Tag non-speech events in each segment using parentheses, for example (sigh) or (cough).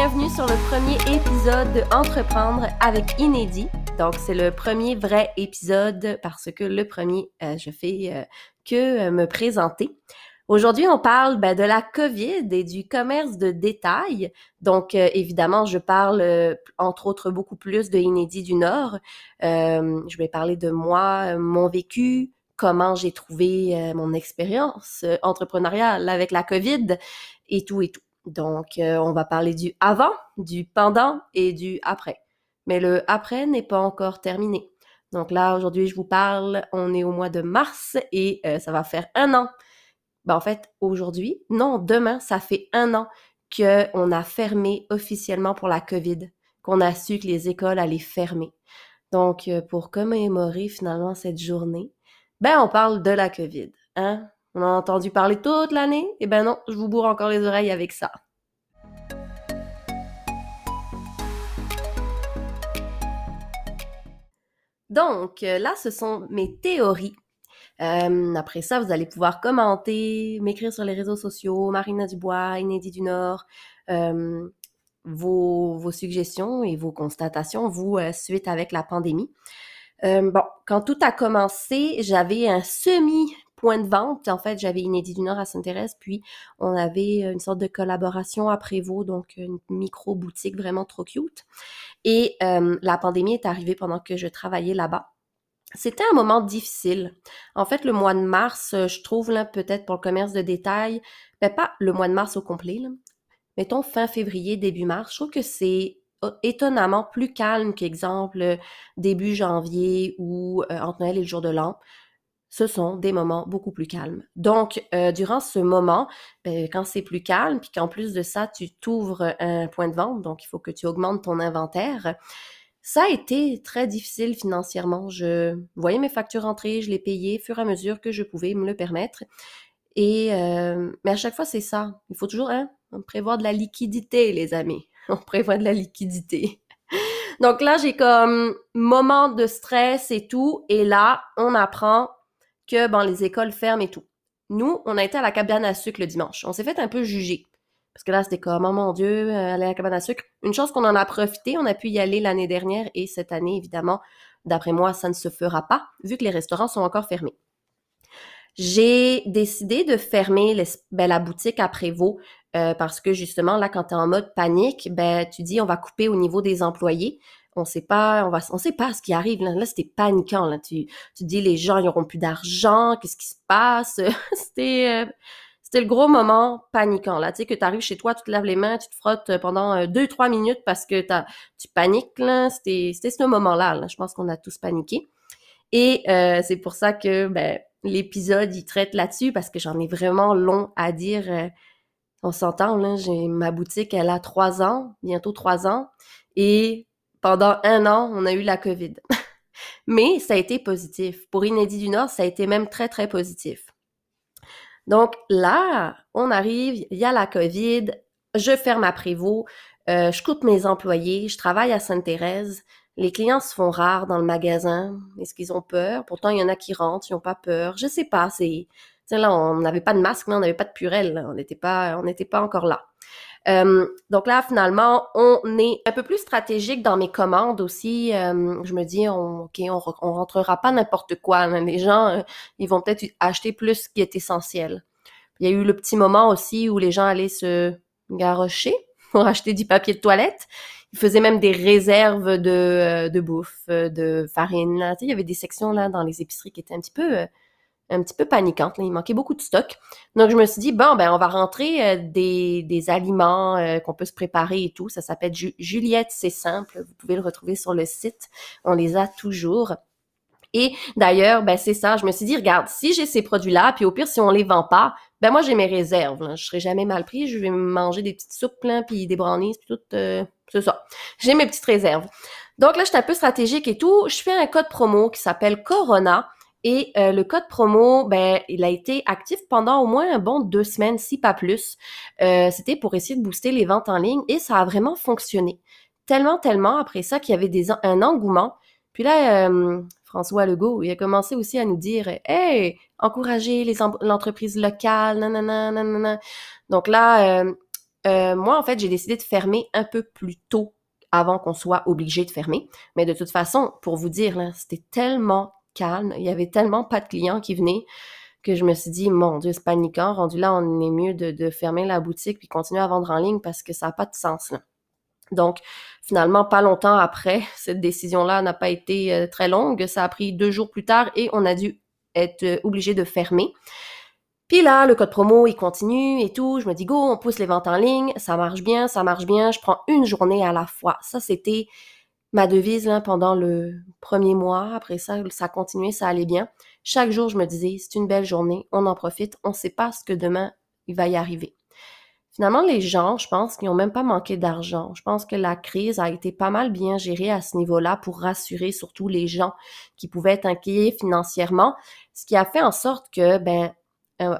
bienvenue sur le premier épisode de Entreprendre avec Inédit. Donc, c'est le premier vrai épisode parce que le premier, euh, je fais euh, que euh, me présenter. Aujourd'hui, on parle ben, de la COVID et du commerce de détail. Donc, évidemment, je parle, entre autres, beaucoup plus de Inédit du Nord. je vais parler de moi, mon vécu, comment j'ai trouvé mon expérience entrepreneuriale avec la COVID et tout et tout. Donc, euh, on va parler du avant, du pendant et du après. Mais le après n'est pas encore terminé. Donc là, aujourd'hui, je vous parle, on est au mois de mars et euh, ça va faire un an. Ben, en fait, aujourd'hui, non, demain, ça fait un an qu'on a fermé officiellement pour la COVID, qu'on a su que les écoles allaient fermer. Donc, euh, pour commémorer finalement cette journée, ben, on parle de la COVID, hein? On a entendu parler toute l'année? Eh ben non, je vous bourre encore les oreilles avec ça. Donc, euh, là, ce sont mes théories. Euh, après ça, vous allez pouvoir commenter, m'écrire sur les réseaux sociaux, Marina Dubois, Inédit du Nord, euh, vos, vos, suggestions et vos constatations, vous, suite avec la pandémie. bon, quand tout a commencé, j'avais un semi point de vente. En fait, j'avais Inédit du Nord à Sainte-Thérèse, puis on avait euh, une sorte de collaboration à Prévost, donc une micro-boutique vraiment trop cute. Et euh, la pandémie est arrivée pendant que je travaillais là-bas. C'était un moment difficile. En fait, le mois de mars, euh, je trouve, là, peut-être pour le commerce de détail, mais pas le mois de mars au complet, mettons fin février, début mars, je trouve que c'est étonnamment plus calme qu'exemple début janvier ou entre Noël et le jour de l'an ce sont des moments beaucoup plus calmes. Donc, euh, durant ce moment, ben, quand c'est plus calme, puis qu'en plus de ça, tu t'ouvres un point de vente, donc il faut que tu augmentes ton inventaire, ça a été très difficile financièrement. Je voyais mes factures entrer, je les payais au fur et à mesure que je pouvais me le permettre. Et euh, mais à chaque fois, c'est ça. Il faut toujours hein, prévoir de la liquidité, les amis. (laughs) On prévoit de la liquidité. Donc là, j'ai comme moment de stress et tout. Et là, on apprend que bon, les écoles ferment et tout. Nous, on a été à la cabane à sucre le dimanche. On s'est fait un peu juger. Parce que là, c'était comme, oh mon Dieu, euh, aller à la cabane à sucre. Une chose qu'on en a profité, on a pu y aller l'année dernière et cette année, évidemment, d'après moi, ça ne se fera pas, vu que les restaurants sont encore fermés. J'ai décidé de fermer ben, la boutique à Prévost euh, parce que justement, là, quand tu es en mode panique, ben, tu dis on va couper au niveau des employés on sait pas, on va, on sait pas ce qui arrive. Là, c'était paniquant. Là, tu, tu dis les gens, ils auront plus d'argent. Qu'est-ce qui se passe? (laughs) C'était, euh, c'était le gros moment paniquant. Là, tu sais que tu arrives chez toi, tu te laves les mains, tu te frottes pendant euh, deux trois minutes parce que tu paniques. Là, c'était, c'était ce moment-là. Je pense qu'on a tous paniqué. Et euh, c'est pour ça que ben, l'épisode il traite là-dessus parce que j'en ai vraiment long à dire. on s'entend là. J'ai ma boutique, elle a trois ans, bientôt trois ans, et pendant un an, on a eu la COVID. (laughs) Mais ça a été positif. Pour Inédit du Nord, ça a été même très, très positif. Donc là, on arrive, il y a la COVID, je ferme à Prévost, euh, je coupe mes employés, je travaille à Sainte-Thérèse. Les clients se font rares dans le magasin. Est-ce qu'ils ont peur? Pourtant, il y en a qui rentrent, ils n'ont pas peur. Je sais pas. C'est, là, on n'avait pas de masque, on n'avait pas de purelle. On n'était pas encore là. Euh, donc là, finalement, on est un peu plus stratégique dans mes commandes aussi. Euh, je me dis, on, OK, on, rentrera pas n'importe quoi. Les gens, euh, ils vont peut-être acheter plus ce qui est essentiel. Il y a eu le petit moment aussi où les gens allaient se garrocher (laughs) pour acheter du papier de toilette. Ils faisaient même des réserves de, de bouffe, de farine. Il y avait des sections là dans les épiceries qui étaient un petit peu un petit peu paniquante. Il manquait beaucoup de stock. Donc, je me suis dit, bon, ben, on va rentrer euh, des, des, aliments euh, qu'on peut se préparer et tout. Ça s'appelle Juliette, c'est simple. Vous pouvez le retrouver sur le site. On les a toujours. Et d'ailleurs, ben c'est ça, je me suis dit, regarde, si j'ai ces produits-là, puis au pire, si on les vend pas, ben moi, j'ai mes réserves. Là. Je serai jamais mal pris. Je vais manger des petites soupes, là, puis des brownies, puis tout. Euh, c'est ça. J'ai mes petites réserves. Donc là, je suis un peu stratégique et tout. Je fais un code promo qui s'appelle Corona. Et euh, le code promo, ben, il a été actif pendant au moins un bon deux semaines, si pas plus. Euh, C'était pour essayer de booster les ventes en ligne et ça a vraiment fonctionné. Tellement, tellement après ça qu'il y avait des, un engouement. Puis là, euh, François Legault, il a commencé aussi à nous dire Hey, encouragez l'entreprise locale, nanana, nanana. Donc là, euh, euh, moi, en fait, j'ai décidé de fermer un peu plus tôt avant qu'on soit obligé de fermer. Mais de toute façon, pour vous dire, c'était tellement calme, il y avait tellement pas de clients qui venaient que je me suis dit, mon Dieu, c'est paniquant. Rendu là, on est mieux de, fermer la boutique puis continuer à vendre en ligne parce que ça n'a pas de sens. Donc, finalement, pas longtemps après, (laughs) cette décision-là n'a pas été euh, très longue. Ça a pris deux jours plus tard et on a dû être euh, obligé de fermer. Puis là, le code promo, il continue et tout. Je me dis, go, on pousse les ventes en ligne. Ça marche bien, ça marche bien. Je prends une journée à la fois. Ça, c'était ma devise là, pendant le premier mois. Après ça, ça a continué, ça allait bien. Chaque jour, je me disais, c'est une belle journée, on en profite, on ne sait pas ce que demain il va y arriver. Finalement, les gens, je pense qu'ils n'ont même pas manqué d'argent. Je pense que la crise a été pas mal bien gérée à ce niveau-là pour rassurer surtout les gens qui pouvaient être inquiets financièrement, ce qui a fait en sorte que, ben, euh,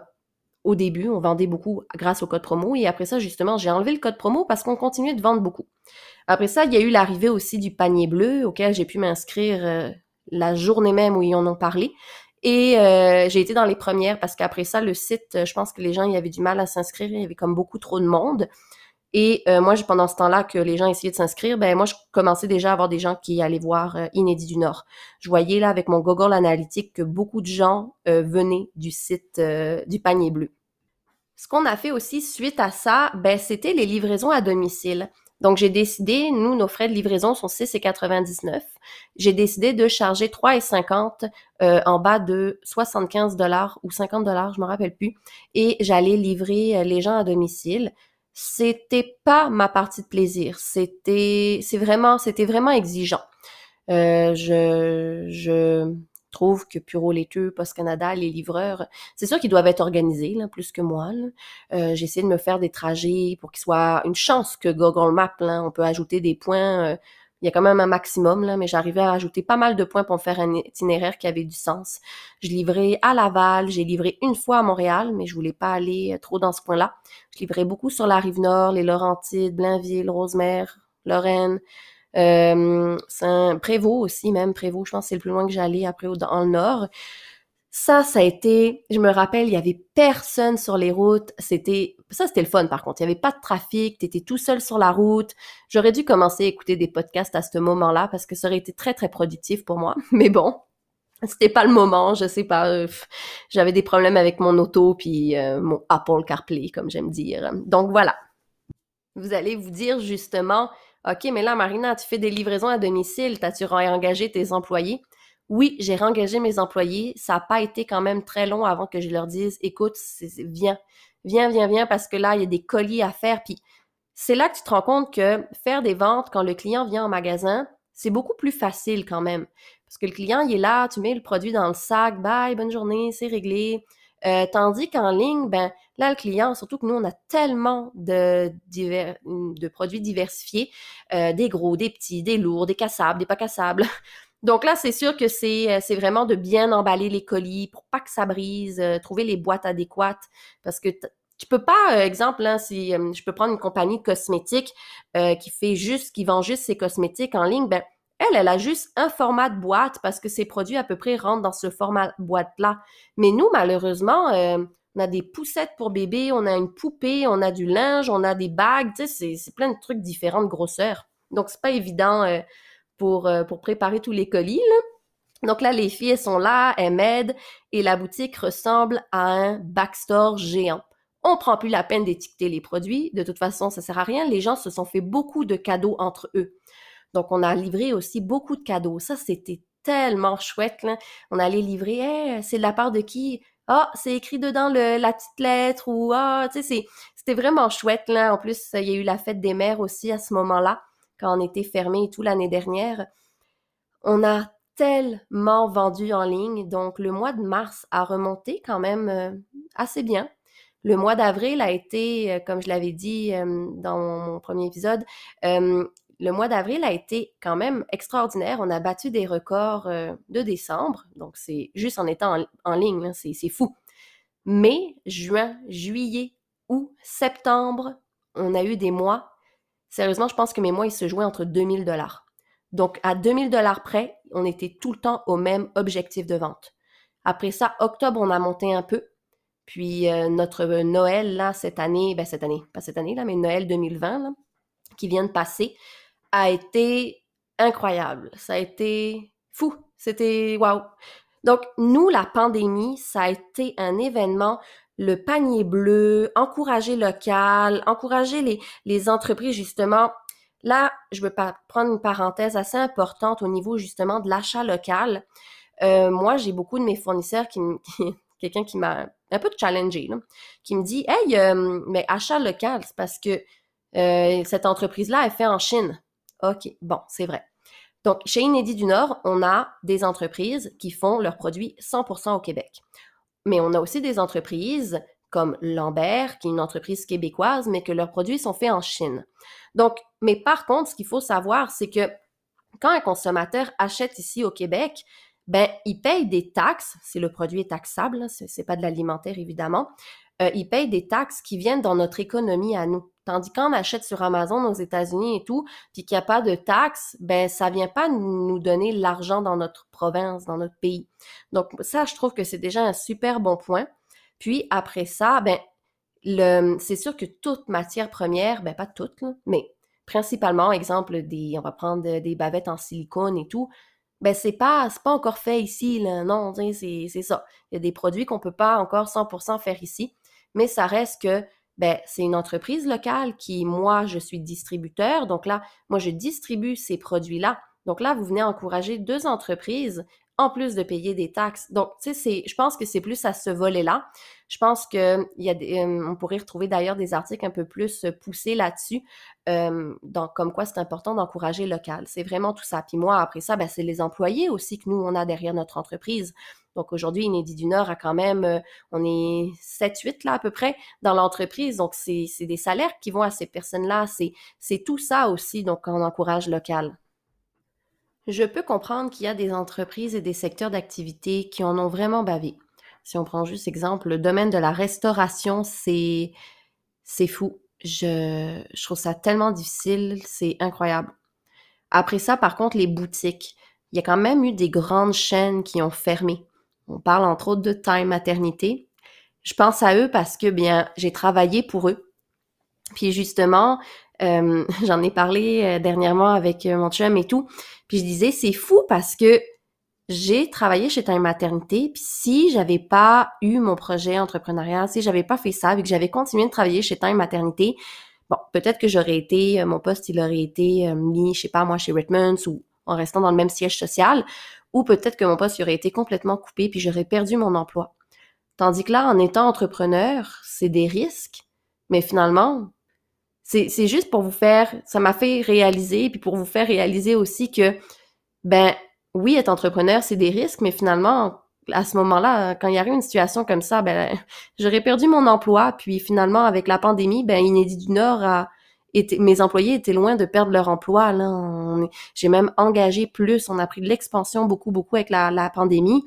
au début, on vendait beaucoup grâce au code promo et après ça, justement, j'ai enlevé le code promo parce qu'on continuait de vendre beaucoup. Après ça, il y a eu l'arrivée aussi du panier bleu auquel j'ai pu m'inscrire euh, la journée même où ils en ont parlé. Et euh, j'ai été dans les premières parce qu'après ça, le site, euh, je pense que les gens, y avait du mal à s'inscrire. Il y avait comme beaucoup trop de monde. Et euh, moi, pendant ce temps-là que les gens essayaient de s'inscrire, ben moi, je commençais déjà à avoir des gens qui allaient voir Inédit du Nord. Je voyais là avec mon Google Analytics que beaucoup de gens venaient du site du panier bleu. Ce qu'on a fait aussi suite à ça, ben c'était les livraisons à domicile. Donc, j'ai décidé, nous, nos frais de livraison sont 6,99. J'ai décidé de charger 3,50 euh, en bas de 75 dollars ou 50 dollars, je me rappelle plus. Et j'allais livrer euh, les gens à domicile. C'était pas ma partie de plaisir. C'était, c'est vraiment, c'était vraiment exigeant. Euh, je, je, trouve que Puro Laiteux, Post Canada, les livreurs, c'est sûr qu'ils doivent être organisés, là, plus que moi. Euh, J'essaie de me faire des trajets pour qu'ils soient une chance que Google Maps, là, on peut ajouter des points. Euh, il y a quand même un maximum, là, mais j'arrivais à ajouter pas mal de points pour faire un itinéraire qui avait du sens. Je livrais à Laval, j'ai livré une fois à Montréal, mais je voulais pas aller euh, trop dans ce point-là. Je livrais beaucoup sur la rive nord, les Laurentides, Blainville, Rosemère, Lorraine. Euh, un Prévost aussi, même Prévost, je pense c'est le plus loin que j'allais après dans le nord. Ça, ça a été, je me rappelle, il y avait personne sur les routes. C'était, ça, c'était le fun, par contre. Il y avait pas de trafic. tu étais tout seul sur la route. J'aurais dû commencer à écouter des podcasts à ce moment-là parce que ça aurait été très, très productif pour moi. (laughs) Mais bon, c'était pas le moment. Je sais pas. Euh, j'avais des problèmes avec mon auto puis euh, mon Apple CarPlay, comme j'aime dire. Donc voilà. Vous allez vous dire justement, OK, mais là, Marina, tu fais des livraisons à domicile, t'as-tu engagé tes employés? Oui, j'ai engagé mes employés. Ça n'a pas été quand même très long avant que je leur dise, écoute, viens, viens, viens, viens, parce que là, il y a des colis à faire. Puis c'est là que tu te rends compte que faire des ventes quand le client vient en magasin, c'est beaucoup plus facile quand même. Parce que le client, il est là, tu mets le produit dans le sac, bye, bonne journée, c'est réglé. Euh, tandis qu'en ligne, ben là, le client, surtout que nous, on a tellement de, de produits diversifiés, euh, des gros, des petits, des lourds, des cassables, des pas cassables. (laughs) Donc là, c'est sûr que c'est, euh, c'est vraiment de bien emballer les colis pour pas que ça brise, trouver les boîtes adéquates. Parce que tu peux pas, exemple, là, si je peux prendre une compagnie cosmétique qui fait juste, qui vend juste ses cosmétiques en ligne, ben elle, elle a juste un format de boîte parce que ses produits à peu près rentrent dans ce format boîte-là. Mais nous, malheureusement, euh, on a des poussettes pour bébé, on a une poupée, on a du linge, on a des bagues, tu sais, c'est plein de trucs différents de grosseur. Donc, c'est pas évident euh, pour, euh, pour préparer tous les colis, Donc là, les filles, elles sont là, elles m'aident et la boutique ressemble à un backstore géant. On prend plus la peine d'étiqueter les produits. De toute façon, ça sert à rien. Les gens se sont fait beaucoup de cadeaux entre eux. Donc, on a livré aussi beaucoup de cadeaux. Ça, c'était tellement chouette. On allait livrer, c'est de la part de qui? Ah, c'est écrit dedans la petite lettre ou ah, tu sais, c'était vraiment chouette. Là. En plus, il y a eu la fête des mères aussi à ce moment-là, quand on était fermé et tout l'année dernière. On a tellement vendu en ligne. Donc, le mois de mars a remonté quand même euh, assez bien. Le mois d'avril a été, euh, comme je l'avais dit euh, dans mon premier épisode, le mois d'avril a été quand même extraordinaire. On a battu des records de décembre, donc c'est juste en étant en, ligne, c'est fou. Mai, juin, juillet, août, septembre, on a eu des mois. Sérieusement, je pense que mes mois, ils se jouaient entre 2000 dollars. Donc, à 2000 dollars près, on était tout le temps au même objectif de vente. Après ça, octobre, on a monté un peu. Puis notre Noël, là, cette année, ben cette année, pas cette année, là, mais Noël 2020, là, qui vient de passer, a été incroyable. Ça a été fou. C'était waouh. Donc, nous, la pandémie, ça a été un événement, le panier bleu, encourager local, encourager les, entreprises, justement. Là, je veux prendre une parenthèse assez importante au niveau, justement, de l'achat local. Euh, moi, j'ai beaucoup de mes fournisseurs qui, (laughs) quelqu'un qui m'a un peu challengé, qui me dit Hey, euh, mais achat local, c'est parce que euh, cette entreprise-là est fait en Chine. OK, bon, c'est vrai. Donc, chez Inédit du Nord, on a des entreprises qui font leurs produits 100% au Québec. Mais on a aussi des entreprises comme Lambert, qui est une entreprise québécoise, mais que leurs produits sont faits en Chine. Donc, mais par contre, ce qu'il faut savoir, c'est que quand un consommateur achète ici au Québec, ben, il paye des taxes, si le produit est taxable, c'est pas de l'alimentaire évidemment, euh, il paye des taxes qui viennent dans notre économie à nous. Tandis qu'on achète sur Amazon aux États-Unis et tout, puis qu'il n'y a pas de taxes, ben ça vient pas nous donner l'argent dans notre province, dans notre pays. Donc ça, je trouve que c'est déjà un super bon point. Puis après ça, ben le, c'est sûr que toute matière première, ben pas toute, mais principalement, exemple, des, on va prendre des bavettes en silicone et tout, ben c'est pas c'est pas encore fait ici là non c'est c'est ça il y a des produits qu'on peut pas encore 100% faire ici mais ça reste que ben, c'est une entreprise locale qui, moi, je suis distributeur. Donc là, moi, je distribue ces produits-là. Donc là, vous venez encourager deux entreprises en plus de payer des taxes. Donc, tu sais, je pense que c'est plus à ce volet-là. Je pense que il y a euh, on pourrait retrouver d'ailleurs des articles un peu plus poussés là-dessus, euh, comme quoi c'est important d'encourager local. C'est vraiment tout ça. Puis moi, après ça, ben, c'est les employés aussi que nous, on a derrière notre entreprise. Donc aujourd'hui, Inédit du Nord a quand même, euh, on est 7-8 là à peu près dans l'entreprise. Donc c'est des salaires qui vont à ces personnes-là. C'est tout ça aussi, donc on encourage local. Je peux comprendre qu'il y a des entreprises et des secteurs d'activité qui en ont vraiment bavé. Si on prend juste exemple, le domaine de la restauration, c'est fou. Je, je trouve ça tellement difficile, c'est incroyable. Après ça, par contre, les boutiques. Il y a quand même eu des grandes chaînes qui ont fermé. On parle entre autres de Time Maternité. Je pense à eux parce que bien, j'ai travaillé pour eux. Puis justement, euh, (laughs) j'en ai parlé euh, dernièrement avec euh, mon chum et tout. Puis je disais, c'est fou parce que j'ai travaillé chez Time Maternité, puis si j'avais pas eu mon projet entrepreneurial, si j'avais pas fait ça, et que j'avais continué de travailler chez Time Maternité, bon, peut-être que j'aurais été, mon poste, il aurait été mis, je sais pas moi, chez Redmonds ou en restant dans le même siège social, ou peut-être que mon poste aurait été complètement coupé puis j'aurais perdu mon emploi. Tandis que là, en étant entrepreneur, c'est des risques, mais finalement, c'est juste pour vous faire, ça m'a fait réaliser, puis pour vous faire réaliser aussi que, ben, oui, être entrepreneur, c'est des risques, mais finalement, à ce moment-là, quand il y arrive une situation comme ça, ben, (laughs) j'aurais perdu mon emploi, puis finalement, avec la pandémie, ben, Inédit du Nord a, mes employés étaient loin de perdre leur emploi. Là, j'ai même engagé plus. On a pris de l'expansion beaucoup, beaucoup avec la, la pandémie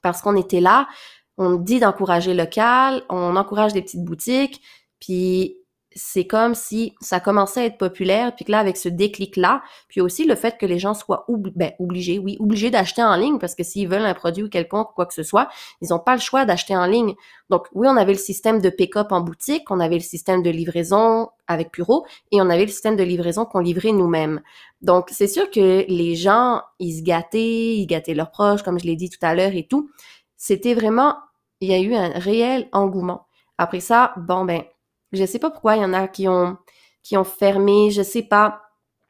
parce qu'on était là. On dit d'encourager local, on encourage des petites boutiques, puis c'est comme si ça commençait à être populaire, puis que là, avec ce déclic-là, puis aussi le fait que les gens soient ben, obligés, oui, obligés d'acheter en ligne, parce que s'ils veulent un produit ou quelconque, quoi que ce soit, ils n'ont pas le choix d'acheter en ligne. Donc, oui, on avait le système de pick-up en boutique, on avait le système de livraison avec Puro, et on avait le système de livraison qu'on livrait nous-mêmes. Donc, c'est sûr que les gens, ils se gâtaient, ils gâtaient leurs proches, comme je l'ai dit tout à l'heure et tout. C'était vraiment, il y a eu un réel engouement. Après ça, bon, ben, je sais pas pourquoi il y en a qui ont qui ont fermé, je sais pas.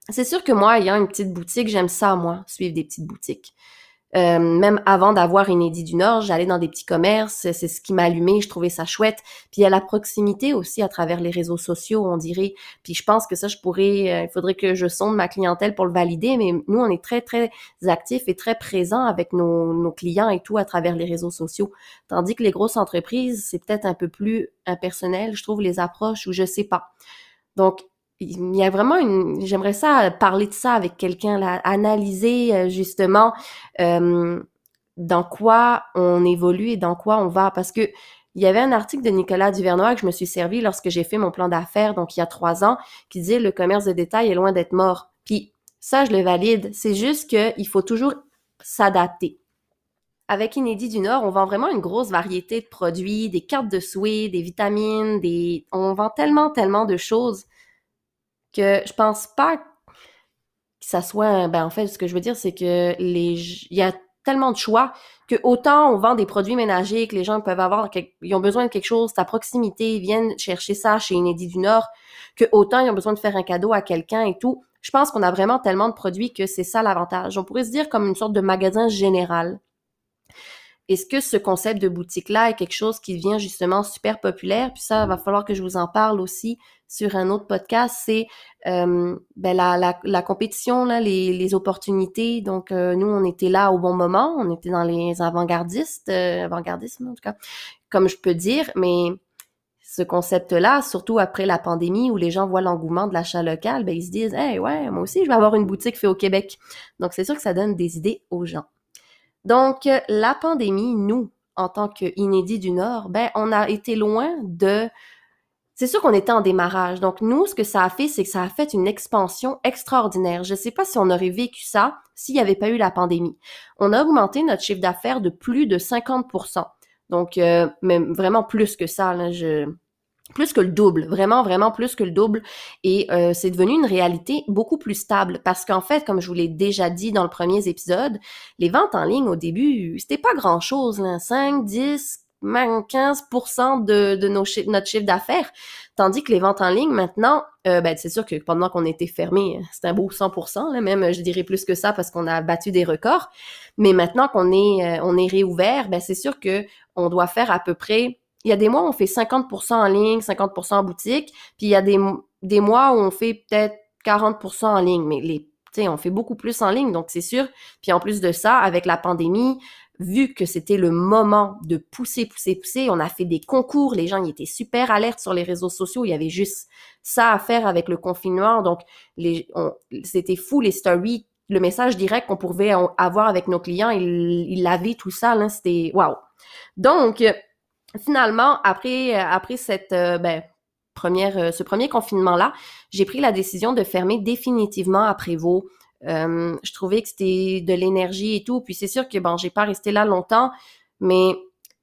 C'est sûr que moi, ayant une petite boutique, j'aime ça, moi, suivre des petites boutiques. Euh, même avant d'avoir Inédit du Nord, j'allais dans des petits commerces, c'est ce qui m'allumait, je trouvais ça chouette. Puis il y a la proximité aussi à travers les réseaux sociaux, on dirait. Puis je pense que ça, je pourrais, euh, il faudrait que je sonde ma clientèle pour le valider, mais nous, on est très, très actifs et très présents avec nos, nos clients et tout à travers les réseaux sociaux. Tandis que les grosses entreprises, c'est peut-être un peu plus impersonnel, je trouve, les approches ou je sais pas. Donc, il y a vraiment une j'aimerais ça parler de ça avec quelqu'un là analyser euh, justement euh, dans quoi on évolue et dans quoi on va. Parce que il y avait un article de Nicolas Duvernois que je me suis servi lorsque j'ai fait mon plan d'affaires donc il y a trois ans qui disait le commerce de détail est loin d'être mort. Puis ça je le valide. C'est juste que il faut toujours s'adapter. Avec Inédit du Nord, on vend vraiment une grosse variété de produits, des cartes de souhait, des vitamines, des... On vend tellement, tellement de choses que je pense pas que ça soit... Ben, en fait, ce que je veux dire, c'est que les... Il y a tellement de choix que autant on vend des produits ménagers que les gens peuvent avoir, ils ont besoin de quelque chose à proximité, ils viennent chercher ça chez Inédit du Nord, que autant ils ont besoin de faire un cadeau à quelqu'un et tout. Je pense qu'on a vraiment tellement de produits que c'est ça l'avantage. On pourrait se dire comme une sorte de magasin général. Est-ce que ce concept de boutique-là est quelque chose qui devient justement super populaire? Puis ça, va falloir que je vous en parle aussi sur un autre podcast. C'est euh, ben la, compétition, les, opportunités. Donc, euh, nous, on était là au bon moment. On était dans les avant-gardistes, euh, avant-gardisme en tout cas, comme je peux dire. Mais ce concept-là, surtout après la pandémie où les gens voient l'engouement de l'achat local, ben ils se disent, hey, ouais, moi aussi, je vais avoir une boutique faite au Québec. Donc, c'est sûr que ça donne des idées aux gens. Donc, la pandémie, nous, en tant qu'inédits du Nord, ben, on a été loin de... C'est sûr qu'on était en démarrage. Donc, nous, ce que ça a fait, c'est que ça a fait une expansion extraordinaire. Je ne sais pas si on aurait vécu ça s'il n'y avait pas eu la pandémie. On a augmenté notre chiffre d'affaires de plus de 50% Donc, euh, même vraiment plus que ça. Plus que le double, vraiment, vraiment plus que le double. Et euh, c'est devenu une réalité beaucoup plus stable parce qu'en fait, comme je vous l'ai déjà dit dans le premier épisode, les ventes en ligne au début, c'était pas grand-chose, 5, 10, même 15 de, de nos notre chiffre d'affaires. Tandis que les ventes en ligne, maintenant, euh, ben, c'est sûr que pendant qu'on était fermé, c'est un beau 100 là, même, je dirais plus que ça parce qu'on a battu des records. Mais maintenant qu'on est, euh, est réouvert, ben, c'est sûr que on doit faire à peu près il y a des mois où on fait 50% en ligne, 50% en boutique, puis il y a des, des mois où on fait peut-être 40% en ligne, mais les tu sais, on fait beaucoup plus en ligne, donc c'est sûr. Puis en plus de ça, avec la pandémie, vu que c'était le moment de pousser, pousser, pousser, on a fait des concours, les gens y étaient super alertes sur les réseaux sociaux, il y avait juste ça à faire avec le confinement, donc c'était fou les stories, le message direct qu'on pouvait avoir avec nos clients, ils, ils l'avaient tout ça, là, c'était waouh. Donc finalement, après, euh, après cette euh, ben, première, euh, ce premier confinement-là, j'ai pris la décision de fermer définitivement après Prévost. Je trouvais que c'était de l'énergie et tout. Puis c'est sûr que bon, j'ai pas resté là longtemps, mais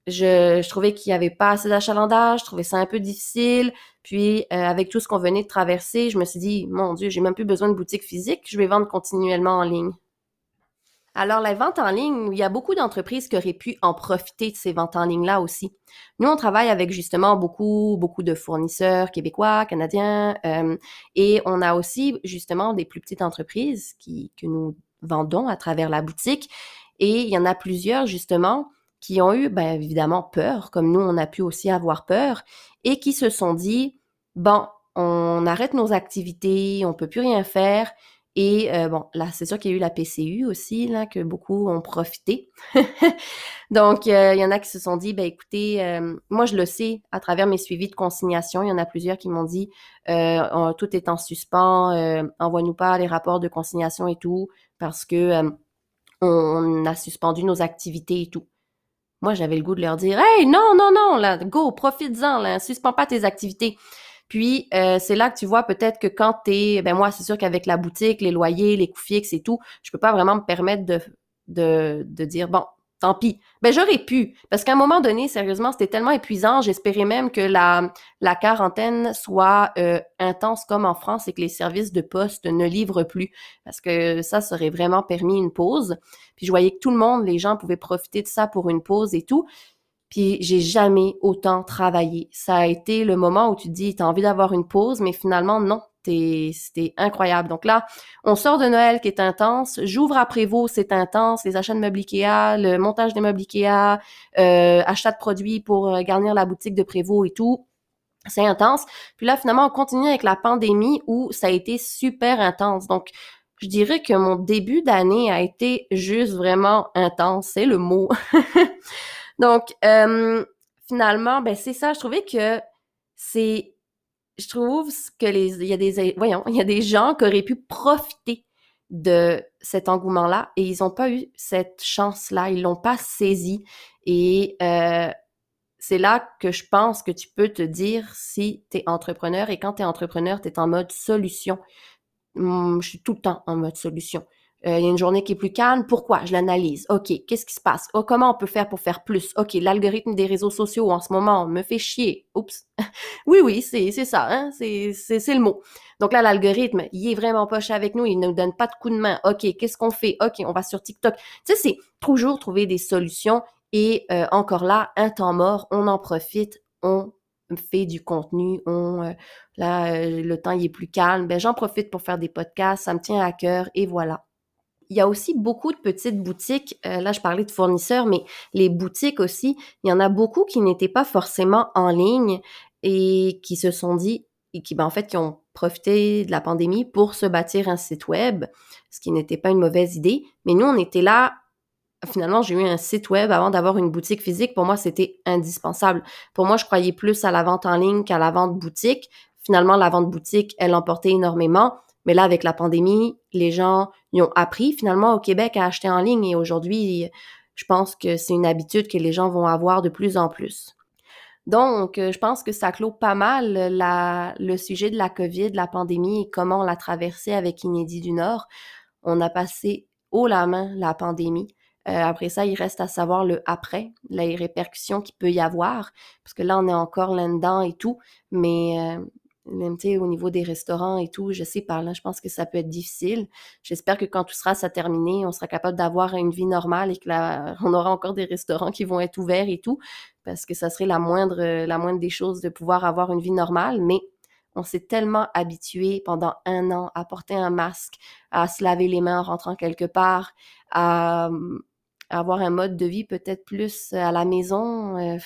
je, je trouvais qu'il y avait pas assez d'achalandage, je trouvais ça un peu difficile. Puis avec tout ce qu'on venait de traverser, je me suis dit, mon Dieu, j'ai même plus besoin de boutique physique, je vais vendre continuellement en ligne. Alors, la vente en ligne, il y a beaucoup d'entreprises qui auraient pu en profiter de ces ventes en ligne-là aussi. Nous, on travaille avec justement beaucoup, beaucoup de fournisseurs québécois, canadiens, euh, et on a aussi justement des plus petites entreprises qui, que nous vendons à travers la boutique. Et il y en a plusieurs justement qui ont eu, bien évidemment, peur, comme nous, on a pu aussi avoir peur, et qui se sont dit, bon, on arrête nos activités, on peut plus rien faire, et euh, bon, là, c'est sûr qu'il y a eu la PCU aussi, là, que beaucoup ont profité. (laughs) Donc, euh, il y en a qui se sont dit, ben écoutez, euh, moi je le sais à travers mes suivis de consignation, il y en a plusieurs qui m'ont dit, tout est en suspens, envoie-nous pas les rapports de consignation et tout, parce que on a suspendu nos activités et tout. Moi, j'avais le goût de leur dire, hey, non, non, non, là, go, profites-en, là, suspends pas tes activités. Puis euh, c'est là que tu vois peut-être que quand t'es, ben moi c'est sûr qu'avec la boutique, les loyers, les coûts fixes et tout, je peux pas vraiment me permettre de de, de dire bon tant pis. Ben j'aurais pu parce qu'à un moment donné, sérieusement, c'était tellement épuisant. J'espérais même que la la quarantaine soit euh, intense comme en France et que les services de poste ne livrent plus parce que ça serait vraiment permis une pause. Puis je voyais que tout le monde, les gens pouvaient profiter de ça pour une pause et tout. Puis j'ai jamais autant travaillé. Ça a été le moment où tu dis, t'as envie d'avoir une pause, mais finalement, non. C'était incroyable. Donc là, on sort de Noël qui est intense. J'ouvre après vous, c'est intense. Les achats de meubles Ikea, le montage des meubles Ikea, euh, achat de produits pour euh, garnir la boutique de Prévost et tout. C'est intense. Puis là, finalement, on continue avec la pandémie où ça a été super intense. Donc, je dirais que mon début d'année a été juste vraiment intense. C'est le mot. (laughs) Donc, euh, finalement, ben c'est ça. Je trouvais que c'est, je trouve que les, il y a des, voyons, il y a des gens qui auraient pu profiter de cet engouement-là et ils n'ont pas eu cette chance-là, ils l'ont pas saisi et euh, c'est là que je pense que tu peux te dire si tu es entrepreneur et quand tu es entrepreneur, tu es en mode solution. Hum, je suis tout le temps en mode solution. Euh, il y a une journée qui est plus calme. Pourquoi? Je l'analyse. OK, qu'est-ce qui se passe? Oh, comment on peut faire pour faire plus? OK, l'algorithme des réseaux sociaux en ce moment me fait chier. Oups. (laughs) oui, oui, c'est, ça, hein? C'est le mot. Donc là, l'algorithme, il est vraiment poche avec nous, il ne nous donne pas de coup de main. OK, qu'est-ce qu'on fait? OK, on va sur TikTok. Tu sais, c'est toujours trouver des solutions et euh, encore là, un temps mort, on en profite, on fait du contenu, on euh, là le temps il est plus calme, ben j'en profite pour faire des podcasts, ça me tient à cœur et voilà il y a aussi beaucoup de petites boutiques. Euh, là, je parlais de fournisseurs, mais les boutiques aussi, il y en a beaucoup qui n'étaient pas forcément en ligne et qui se sont dit, et qui, ben, en fait, qui ont profité de la pandémie pour se bâtir un site web, ce qui n'était pas une mauvaise idée. Mais nous, on était là. Finalement, j'ai eu un site web avant d'avoir une boutique physique. Pour moi, c'était indispensable. Pour moi, je croyais plus à la vente en ligne qu'à la vente boutique. Finalement, la vente boutique, elle emportait énormément. Mais là, avec la pandémie, les gens y ont appris finalement au Québec à acheter en ligne et aujourd'hui, je pense que c'est une habitude que les gens vont avoir de plus en plus. Donc, euh, je pense que ça clôt pas mal le sujet de la COVID, la pandémie et comment on l'a traversé avec Inédit du Nord. On a passé haut la main la pandémie. Euh, après ça, il reste à savoir le après, les répercussions qu'il peut y avoir, parce que là, on est encore là-dedans et tout, mais euh, au niveau des restaurants et tout, je sais par là, je pense que ça peut être difficile. J'espère que quand tout sera ça terminé, on sera capable d'avoir une vie normale et que là, (laughs) on aura encore des restaurants qui vont être ouverts et tout, parce que ça serait la moindre, la moindre des choses de pouvoir avoir une vie normale, mais on s'est tellement habitué pendant un an à porter un masque, à se laver les mains en rentrant quelque part, à, avoir un mode de vie peut-être plus à la maison. Euh,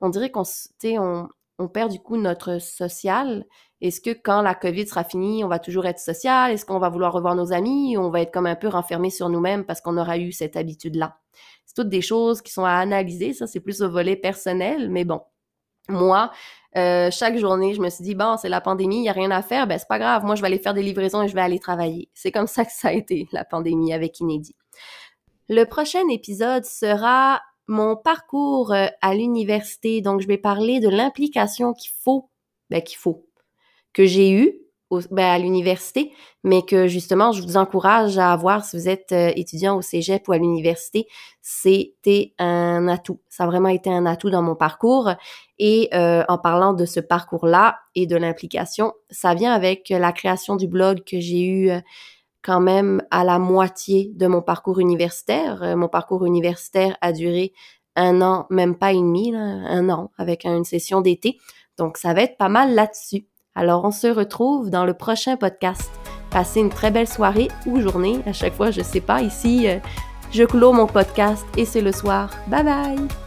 on dirait qu'on, on, on perd du coup notre social. Est-ce que quand la COVID sera finie, on va toujours être social? Est-ce qu'on va vouloir revoir nos amis? On va être comme un peu renfermé sur nous-mêmes parce qu'on aura eu cette habitude-là? C'est toutes des choses qui sont à analyser. Ça, c'est plus au volet personnel, mais bon. Moi, euh, chaque journée, je me suis dit, bon, c'est la pandémie, il n'y a rien à faire, ben c'est pas grave, moi je vais aller faire des livraisons et je vais aller travailler. C'est comme ça que ça a été, la pandémie avec Inédit. Le prochain épisode sera mon parcours euh, à l'université. Donc, je vais parler de l'implication qu'il faut, ben, qu'il faut, que j'ai eu ben, à l'université, mais que justement, je vous encourage à avoir si vous êtes euh, étudiant au cégep ou à l'université. C'était un atout. Ça a vraiment été un atout dans mon parcours. Et euh, en parlant de ce parcours-là et de l'implication, ça vient avec la création du blog que j'ai eu quand même à la moitié de mon parcours universitaire. Euh, mon parcours universitaire a duré un an, même pas et demi, un an, avec une session d'été. Donc, ça va être pas mal là-dessus. Alors, on se retrouve dans le prochain podcast. Passez une très belle soirée ou journée. À chaque fois, je sais pas. Ici, euh, je clôt mon podcast et c'est le soir. Bye bye!